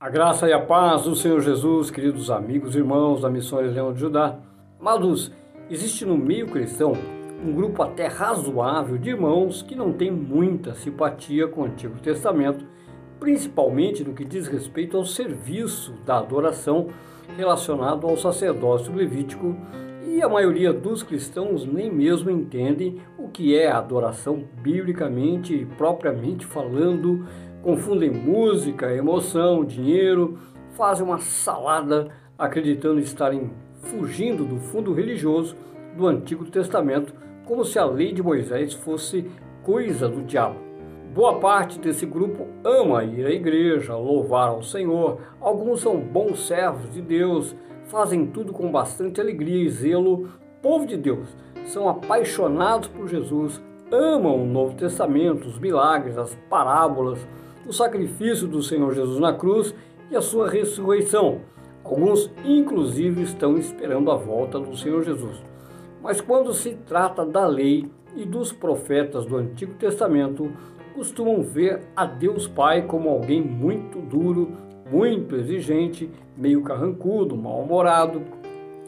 A graça e a paz do Senhor Jesus, queridos amigos e irmãos da Missões Leão de Judá. Amados, existe no meio cristão um grupo até razoável de irmãos que não tem muita simpatia com o Antigo Testamento, principalmente no que diz respeito ao serviço da adoração relacionado ao sacerdócio levítico, e a maioria dos cristãos nem mesmo entendem o que é adoração biblicamente e propriamente falando confundem música, emoção, dinheiro, fazem uma salada acreditando estarem fugindo do fundo religioso do Antigo Testamento, como se a lei de Moisés fosse coisa do diabo. Boa parte desse grupo ama ir à igreja, louvar ao Senhor, alguns são bons servos de Deus, fazem tudo com bastante alegria e zelo. Povo de Deus, são apaixonados por Jesus, amam o Novo Testamento, os milagres, as parábolas, o sacrifício do Senhor Jesus na cruz e a sua ressurreição. Alguns, inclusive, estão esperando a volta do Senhor Jesus. Mas quando se trata da lei e dos profetas do Antigo Testamento, costumam ver a Deus Pai como alguém muito duro, muito exigente, meio carrancudo, mal-humorado,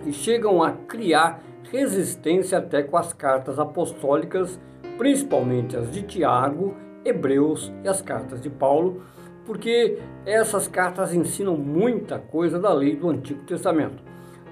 e chegam a criar resistência até com as cartas apostólicas, principalmente as de Tiago Hebreus e as cartas de Paulo, porque essas cartas ensinam muita coisa da lei do Antigo Testamento.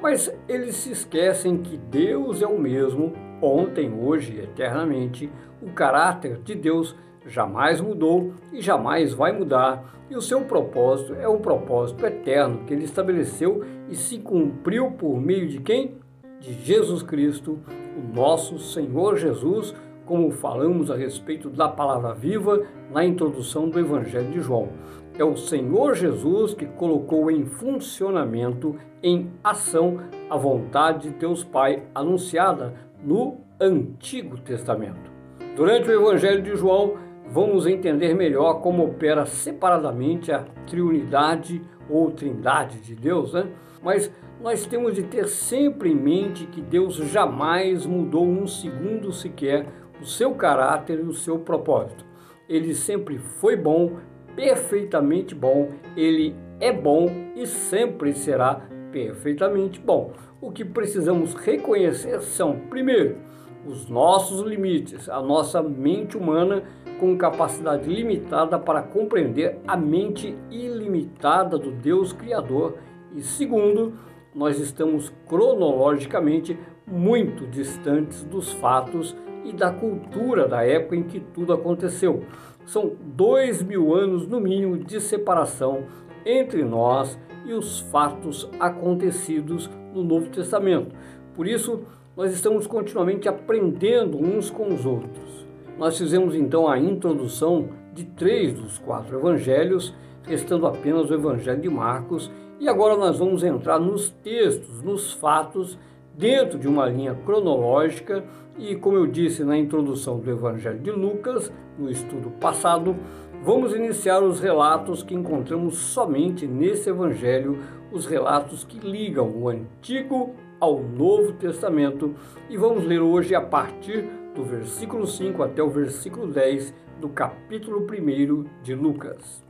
Mas eles se esquecem que Deus é o mesmo, ontem, hoje e eternamente. O caráter de Deus jamais mudou e jamais vai mudar, e o seu propósito é um propósito eterno que ele estabeleceu e se cumpriu por meio de quem? De Jesus Cristo, o nosso Senhor Jesus, como falamos a respeito da palavra viva na introdução do Evangelho de João. É o Senhor Jesus que colocou em funcionamento, em ação, a vontade de Deus Pai anunciada no Antigo Testamento. Durante o Evangelho de João, vamos entender melhor como opera separadamente a triunidade ou trindade de Deus, né? Mas nós temos de ter sempre em mente que Deus jamais mudou um segundo sequer o seu caráter e o seu propósito. Ele sempre foi bom, perfeitamente bom, ele é bom e sempre será perfeitamente bom. O que precisamos reconhecer são, primeiro, os nossos limites, a nossa mente humana com capacidade limitada para compreender a mente ilimitada do Deus Criador. E segundo, nós estamos cronologicamente muito distantes dos fatos e da cultura da época em que tudo aconteceu. São dois mil anos, no mínimo, de separação entre nós e os fatos acontecidos no Novo Testamento. Por isso, nós estamos continuamente aprendendo uns com os outros. Nós fizemos então a introdução de três dos quatro evangelhos, restando apenas o Evangelho de Marcos, e agora nós vamos entrar nos textos, nos fatos dentro de uma linha cronológica e, como eu disse na introdução do Evangelho de Lucas, no estudo passado, vamos iniciar os relatos que encontramos somente nesse Evangelho, os relatos que ligam o Antigo ao Novo Testamento, e vamos ler hoje a partir do versículo 5 até o versículo 10 do capítulo 1 de Lucas.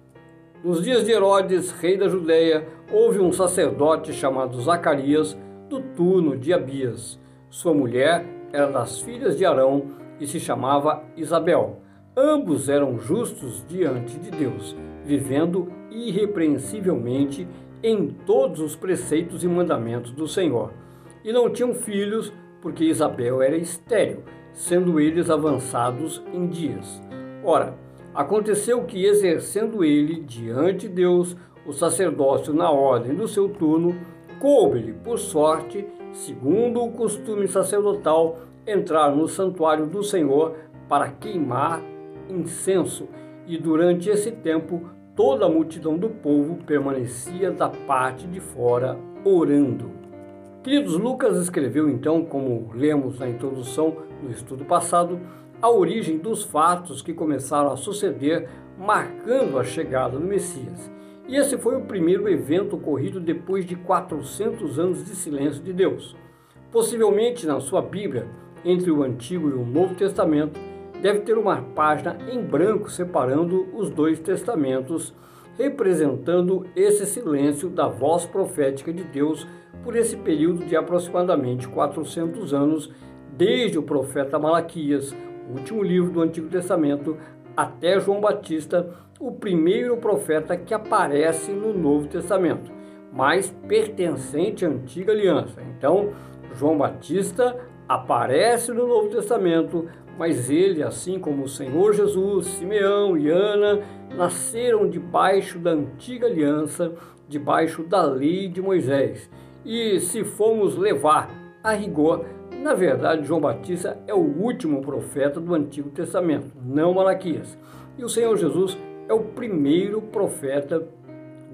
Nos dias de Herodes, rei da Judéia, houve um sacerdote chamado Zacarias do turno de Abias. Sua mulher era das filhas de Arão e se chamava Isabel. Ambos eram justos diante de Deus, vivendo irrepreensivelmente em todos os preceitos e mandamentos do Senhor. E não tinham filhos, porque Isabel era estéril, sendo eles avançados em dias. Ora, aconteceu que, exercendo ele diante de Deus o sacerdócio na ordem do seu turno, coube-lhe, por sorte, segundo o costume sacerdotal, entrar no santuário do Senhor para queimar incenso, e durante esse tempo toda a multidão do povo permanecia da parte de fora orando. Queridos, Lucas escreveu então, como lemos na introdução no estudo passado, a origem dos fatos que começaram a suceder, marcando a chegada do Messias. E esse foi o primeiro evento ocorrido depois de 400 anos de silêncio de Deus. Possivelmente na sua Bíblia, entre o Antigo e o Novo Testamento, deve ter uma página em branco separando os dois testamentos, representando esse silêncio da voz profética de Deus por esse período de aproximadamente 400 anos, desde o profeta Malaquias, último livro do Antigo Testamento, até João Batista, o primeiro profeta que aparece no Novo Testamento, mas pertencente à antiga aliança. Então, João Batista aparece no Novo Testamento, mas ele, assim como o Senhor Jesus, Simeão e Ana, nasceram debaixo da antiga aliança, debaixo da lei de Moisés. E se formos levar a rigor, na verdade, João Batista é o último profeta do Antigo Testamento, não Malaquias. E o Senhor Jesus é o primeiro profeta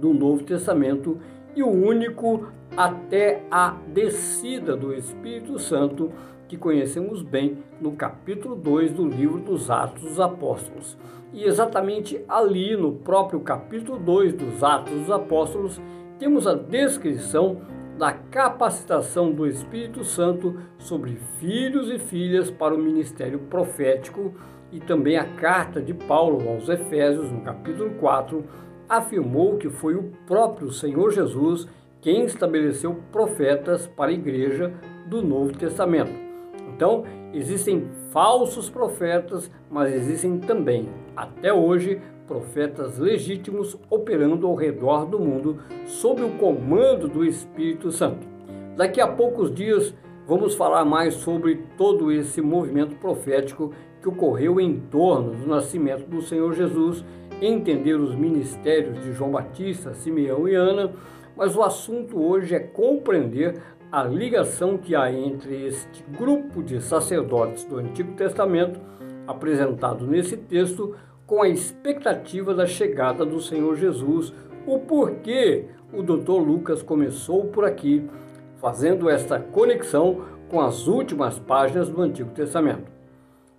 do Novo Testamento e o único até a descida do Espírito Santo que conhecemos bem no capítulo 2 do livro dos Atos dos Apóstolos. E exatamente ali, no próprio capítulo 2 dos Atos dos Apóstolos, temos a descrição da capacitação do Espírito Santo sobre filhos e filhas para o ministério profético e também a carta de Paulo aos Efésios, no capítulo 4, afirmou que foi o próprio Senhor Jesus quem estabeleceu profetas para a igreja do Novo Testamento. Então, existem falsos profetas, mas existem também, até hoje, profetas legítimos operando ao redor do mundo sob o comando do Espírito Santo. Daqui a poucos dias vamos falar mais sobre todo esse movimento profético que ocorreu em torno do nascimento do Senhor Jesus, entender os ministérios de João Batista, Simeão e Ana, mas o assunto hoje é compreender a ligação que há entre este grupo de sacerdotes do Antigo Testamento, apresentado nesse texto, com a expectativa da chegada do Senhor Jesus, o porquê o Dr. Lucas começou por aqui, fazendo esta conexão com as últimas páginas do Antigo Testamento.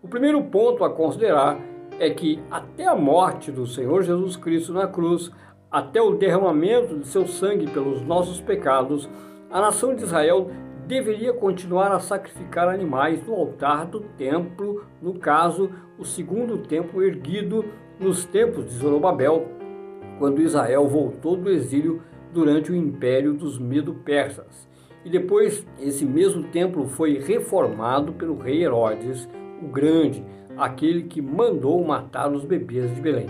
O primeiro ponto a considerar é que até a morte do Senhor Jesus Cristo na cruz, até o derramamento de seu sangue pelos nossos pecados, a nação de Israel deveria continuar a sacrificar animais no altar do templo, no caso, o segundo templo erguido nos tempos de Zorobabel, quando Israel voltou do exílio durante o império dos Medo-Persas. E depois esse mesmo templo foi reformado pelo rei Herodes o Grande, aquele que mandou matar os bebês de Belém.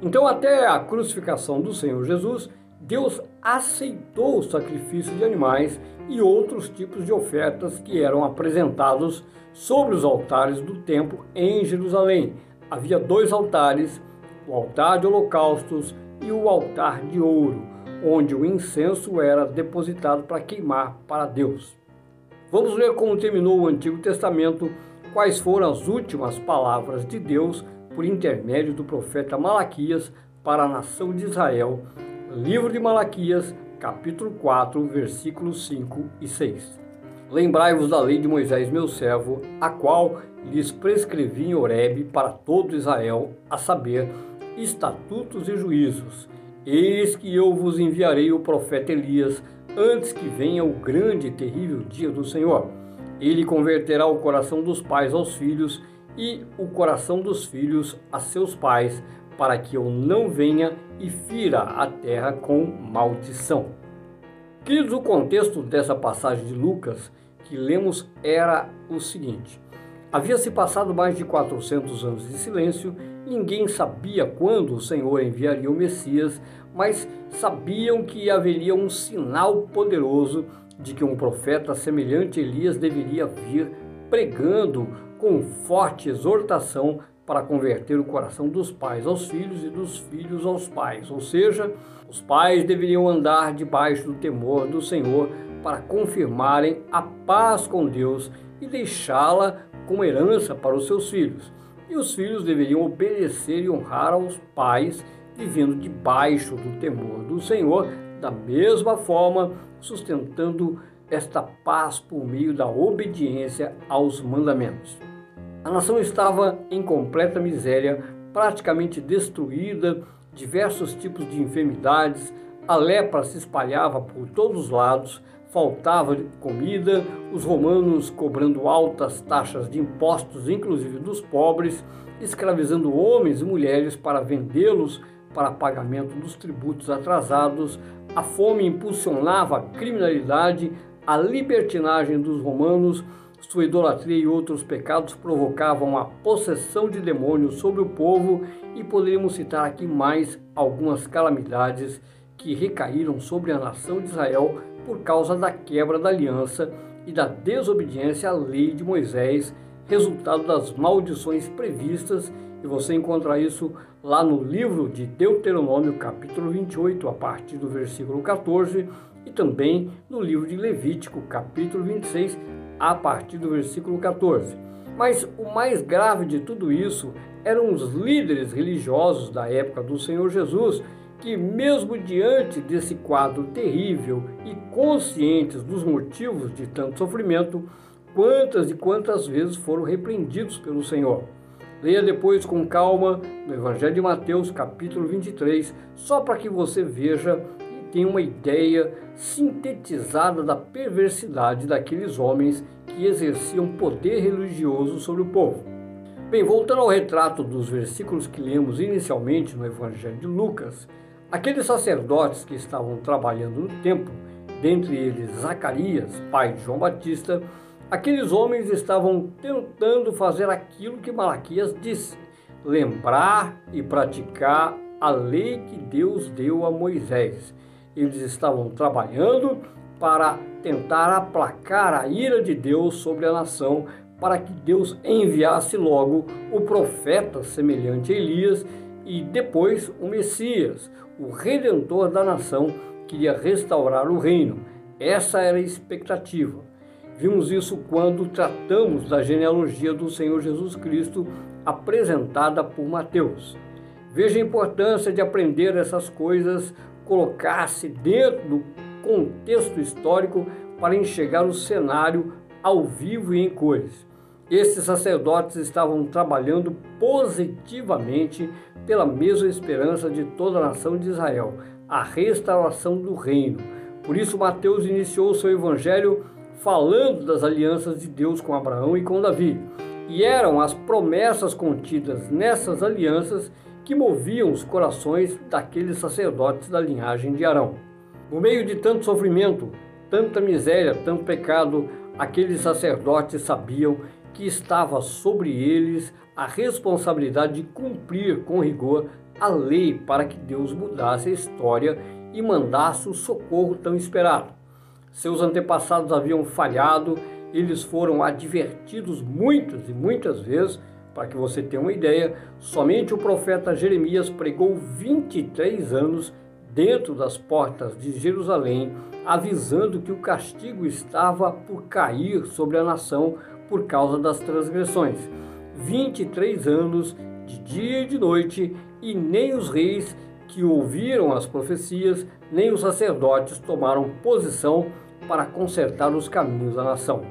Então, até a crucificação do Senhor Jesus, Deus aceitou o sacrifício de animais e outros tipos de ofertas que eram apresentados sobre os altares do templo em Jerusalém. Havia dois altares, o altar de holocaustos e o altar de ouro, onde o incenso era depositado para queimar para Deus. Vamos ver como terminou o Antigo Testamento, quais foram as últimas palavras de Deus por intermédio do profeta Malaquias para a nação de Israel Livro de Malaquias, capítulo 4, versículos 5 e 6. Lembrai-vos da lei de Moisés, meu servo, a qual lhes prescrevi em Horebe para todo Israel, a saber, estatutos e juízos. Eis que eu vos enviarei o profeta Elias, antes que venha o grande e terrível dia do Senhor. Ele converterá o coração dos pais aos filhos e o coração dos filhos a seus pais, para que eu não venha e fira a terra com maldição. Queridos, o contexto dessa passagem de Lucas que lemos era o seguinte: havia se passado mais de 400 anos de silêncio, ninguém sabia quando o Senhor enviaria o Messias, mas sabiam que haveria um sinal poderoso de que um profeta semelhante a Elias deveria vir pregando com forte exortação para converter o coração dos pais aos filhos e dos filhos aos pais. Ou seja, os pais deveriam andar debaixo do temor do Senhor para confirmarem a paz com Deus e deixá-la como herança para os seus filhos. E os filhos deveriam obedecer e honrar aos pais, vivendo debaixo do temor do Senhor, da mesma forma, sustentando esta paz por meio da obediência aos mandamentos. A nação estava em completa miséria, praticamente destruída, diversos tipos de enfermidades, a lepra se espalhava por todos os lados, faltava comida, os romanos cobrando altas taxas de impostos, inclusive dos pobres, escravizando homens e mulheres para vendê-los para pagamento dos tributos atrasados, a fome impulsionava a criminalidade, a libertinagem dos romanos, sua idolatria e outros pecados provocavam a possessão de demônios sobre o povo e poderíamos citar aqui mais algumas calamidades que recaíram sobre a nação de Israel por causa da quebra da aliança e da desobediência à lei de Moisés, resultado das maldições previstas, e você encontra isso lá no livro de Deuteronômio, capítulo 28, a partir do versículo 14, e também no livro de Levítico, capítulo 26, a partir do versículo 14. Mas o mais grave de tudo isso eram os líderes religiosos da época do Senhor Jesus, que, mesmo diante desse quadro terrível e conscientes dos motivos de tanto sofrimento, quantas e quantas vezes foram repreendidos pelo Senhor. Leia depois com calma no Evangelho de Mateus, capítulo 23, só para que você veja tenha uma ideia sintetizada da perversidade daqueles homens que exerciam poder religioso sobre o povo. Bem, voltando ao retrato dos versículos que lemos inicialmente no Evangelho de Lucas, aqueles sacerdotes que estavam trabalhando no templo, dentre eles Zacarias, pai de João Batista, aqueles homens estavam tentando fazer aquilo que Malaquias disse: lembrar e praticar a lei que Deus deu a Moisés. Eles estavam trabalhando para tentar aplacar a ira de Deus sobre a nação, para que Deus enviasse logo o profeta semelhante a Elias e depois o Messias, o redentor da nação, que iria restaurar o reino. Essa era a expectativa. Vimos isso quando tratamos da genealogia do Senhor Jesus Cristo apresentada por Mateus. Veja a importância de aprender essas coisas, colocar-se dentro do contexto histórico para enxergar o cenário ao vivo e em cores. Esses sacerdotes estavam trabalhando positivamente pela mesma esperança de toda a nação de Israel, a restauração do reino. Por isso, Mateus iniciou seu evangelho falando das alianças de Deus com Abraão e com Davi. E eram as promessas contidas nessas alianças que moviam os corações daqueles sacerdotes da linhagem de Arão. No meio de tanto sofrimento, tanta miséria, tanto pecado, aqueles sacerdotes sabiam que estava sobre eles a responsabilidade de cumprir com rigor a lei para que Deus mudasse a história e mandasse o socorro tão esperado. Seus antepassados haviam falhado, eles foram advertidos muitas e muitas vezes. Para que você tenha uma ideia, somente o profeta Jeremias pregou 23 anos dentro das portas de Jerusalém, avisando que o castigo estava por cair sobre a nação por causa das transgressões. 23 anos de dia e de noite, e nem os reis que ouviram as profecias, nem os sacerdotes tomaram posição para consertar os caminhos da nação.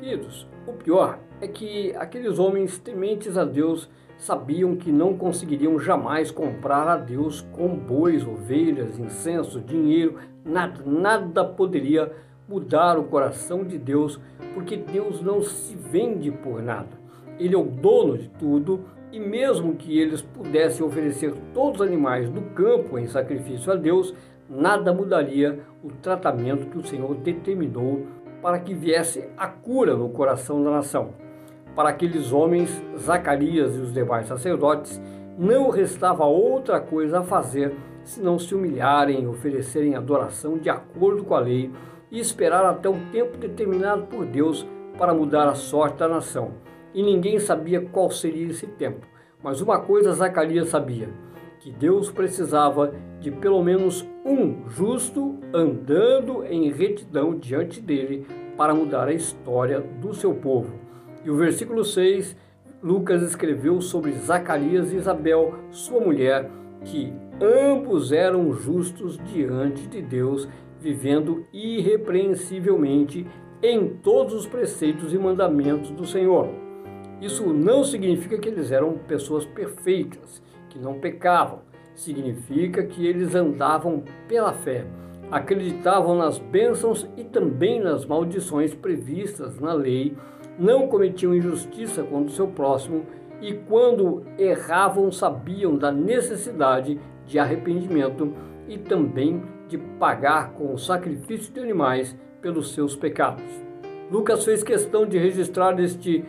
Queridos, o pior é que aqueles homens tementes a Deus sabiam que não conseguiriam jamais comprar a Deus com bois, ovelhas, incenso, dinheiro, nada, nada poderia mudar o coração de Deus, porque Deus não se vende por nada. Ele é o dono de tudo, e mesmo que eles pudessem oferecer todos os animais do campo em sacrifício a Deus, nada mudaria o tratamento que o Senhor determinou para que viesse a cura no coração da nação. Para aqueles homens, Zacarias e os demais sacerdotes, não restava outra coisa a fazer senão se humilharem, oferecerem adoração de acordo com a lei e esperar até o tempo determinado por Deus para mudar a sorte da nação. E ninguém sabia qual seria esse tempo. Mas uma coisa Zacarias sabia: que Deus precisava de pelo menos um justo andando em retidão diante dele para mudar a história do seu povo. E o versículo 6, Lucas escreveu sobre Zacarias e Isabel, sua mulher, que ambos eram justos diante de Deus, vivendo irrepreensivelmente em todos os preceitos e mandamentos do Senhor. Isso não significa que eles eram pessoas perfeitas, que não pecavam. Significa que eles andavam pela fé, acreditavam nas bênçãos e também nas maldições previstas na lei não cometiam injustiça contra o seu próximo e, quando erravam, sabiam da necessidade de arrependimento e também de pagar com o sacrifício de animais pelos seus pecados. Lucas fez questão de registrar este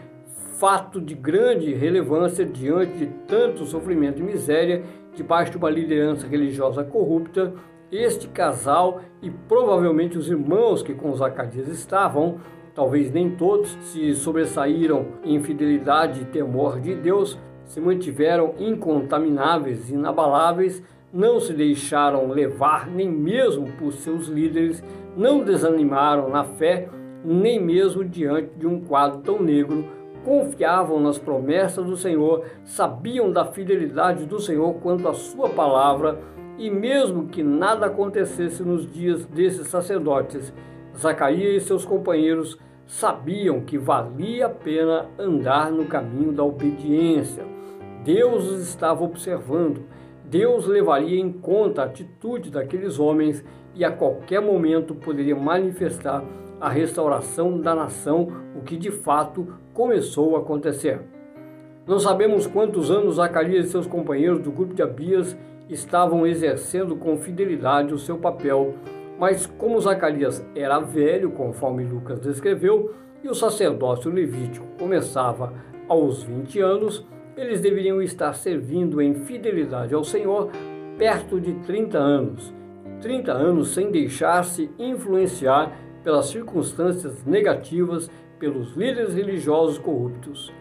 fato de grande relevância diante de tanto sofrimento e miséria debaixo de uma liderança religiosa corrupta. Este casal e provavelmente os irmãos que com Zacarias estavam, talvez nem todos, se sobressaíram em fidelidade e temor de Deus, se mantiveram incontamináveis, inabaláveis, não se deixaram levar nem mesmo por seus líderes, não desanimaram na fé, nem mesmo diante de um quadro tão negro, confiavam nas promessas do Senhor, sabiam da fidelidade do Senhor quanto à sua palavra, e mesmo que nada acontecesse nos dias desses sacerdotes, Zacarias e seus companheiros sabiam que valia a pena andar no caminho da obediência. Deus os estava observando Deus levaria em conta a atitude daqueles homens e a qualquer momento poderia manifestar a restauração da nação, o que de fato começou a acontecer. Não sabemos quantos anos Zacarias e seus companheiros do grupo de Abias estavam exercendo com fidelidade o seu papel, mas como Zacarias era velho, conforme Lucas descreveu, e o sacerdócio levítico começava aos 20 anos, eles deveriam estar servindo em fidelidade ao Senhor perto de 30 anos. 30 anos sem deixar-se influenciar pelas circunstâncias negativas pelos líderes religiosos corruptos.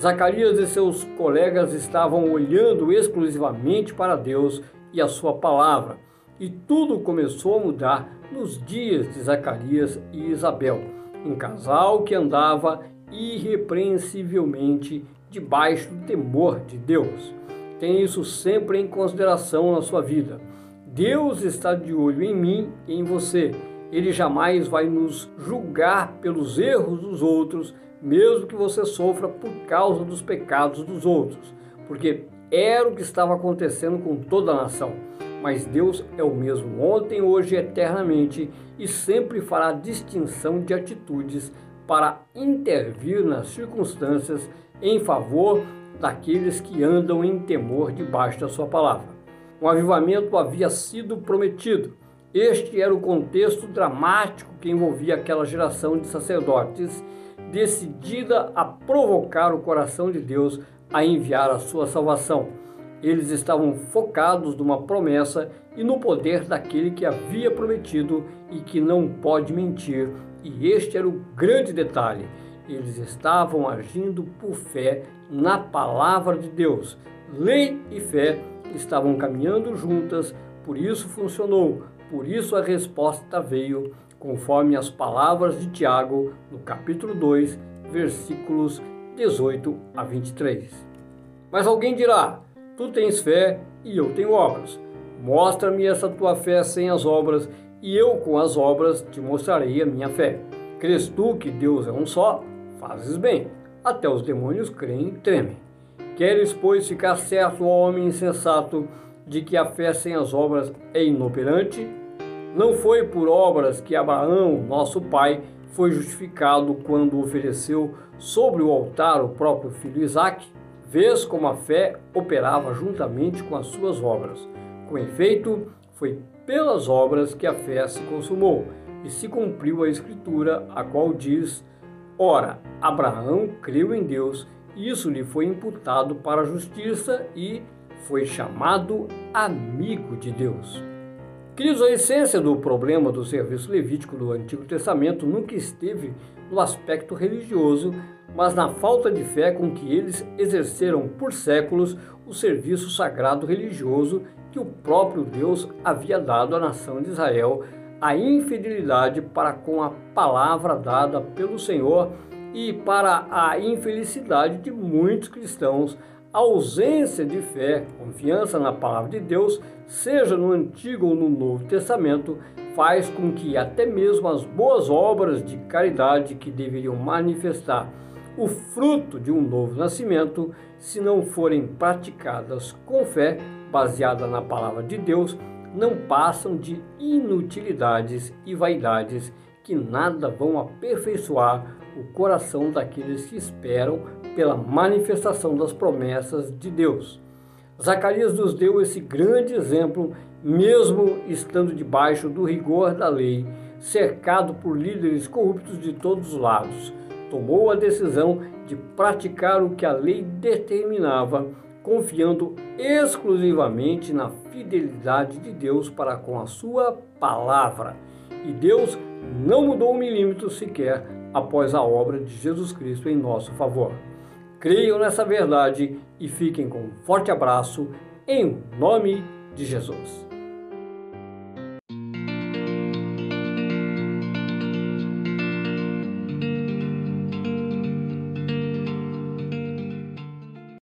Zacarias e seus colegas estavam olhando exclusivamente para Deus e a sua palavra, e tudo começou a mudar nos dias de Zacarias e Isabel, um casal que andava irrepreensivelmente debaixo do temor de Deus. Tenha isso sempre em consideração na sua vida. Deus está de olho em mim e em você. Ele jamais vai nos julgar pelos erros dos outros, mesmo que você sofra por causa dos pecados dos outros, porque era o que estava acontecendo com toda a nação. Mas Deus é o mesmo ontem, hoje eternamente e sempre fará distinção de atitudes para intervir nas circunstâncias em favor daqueles que andam em temor debaixo da sua palavra. Um avivamento havia sido prometido. Este era o contexto dramático que envolvia aquela geração de sacerdotes decidida a provocar o coração de Deus a enviar a sua salvação. Eles estavam focados numa promessa e no poder daquele que havia prometido e que não pode mentir. E este era o grande detalhe. Eles estavam agindo por fé na palavra de Deus. Lei e fé estavam caminhando juntas, por isso funcionou, por isso a resposta veio, conforme as palavras de Tiago, no capítulo 2, versículos 18 a 23. Mas alguém dirá: Tu tens fé e eu tenho obras. Mostra-me essa tua fé sem as obras, e eu com as obras te mostrarei a minha fé. Crês tu que Deus é um só? fazes bem. Até os demônios creem e tremem. Queres, pois, ficar certo, ó homem insensato, de que a fé sem as obras é inoperante? Não foi por obras que Abraão, nosso pai, foi justificado quando ofereceu sobre o altar o próprio filho Isaque? Vês como a fé operava juntamente com as suas obras. Com efeito, foi pelas obras que a fé se consumou e se cumpriu a escritura, a qual diz: Ora, Abraão creu em Deus, e isso lhe foi imputado para a justiça e foi chamado amigo de Deus. Queridos, a essência do problema do serviço levítico do Antigo Testamento nunca esteve no aspecto religioso, mas na falta de fé com que eles exerceram por séculos o serviço sagrado religioso que o próprio Deus havia dado à nação de Israel a infidelidade para com a palavra dada pelo Senhor e para a infelicidade de muitos cristãos, a ausência de fé, confiança na palavra de Deus, seja no Antigo ou no Novo Testamento, faz com que até mesmo as boas obras de caridade que deveriam manifestar o fruto de um novo nascimento, se não forem praticadas com fé, baseada na palavra de Deus, não passam de inutilidades e vaidades que nada vão aperfeiçoar o coração daqueles que esperam pela manifestação das promessas de Deus. Zacarias nos deu esse grande exemplo, mesmo estando debaixo do rigor da lei, cercado por líderes corruptos de todos os lados. Tomou a decisão de praticar o que a lei determinava, confiando exclusivamente na fidelidade de Deus para com a sua palavra. E Deus não mudou um milímetro sequer após a obra de Jesus Cristo em nosso favor. Creiam nessa verdade e fiquem com um forte abraço em nome de Jesus.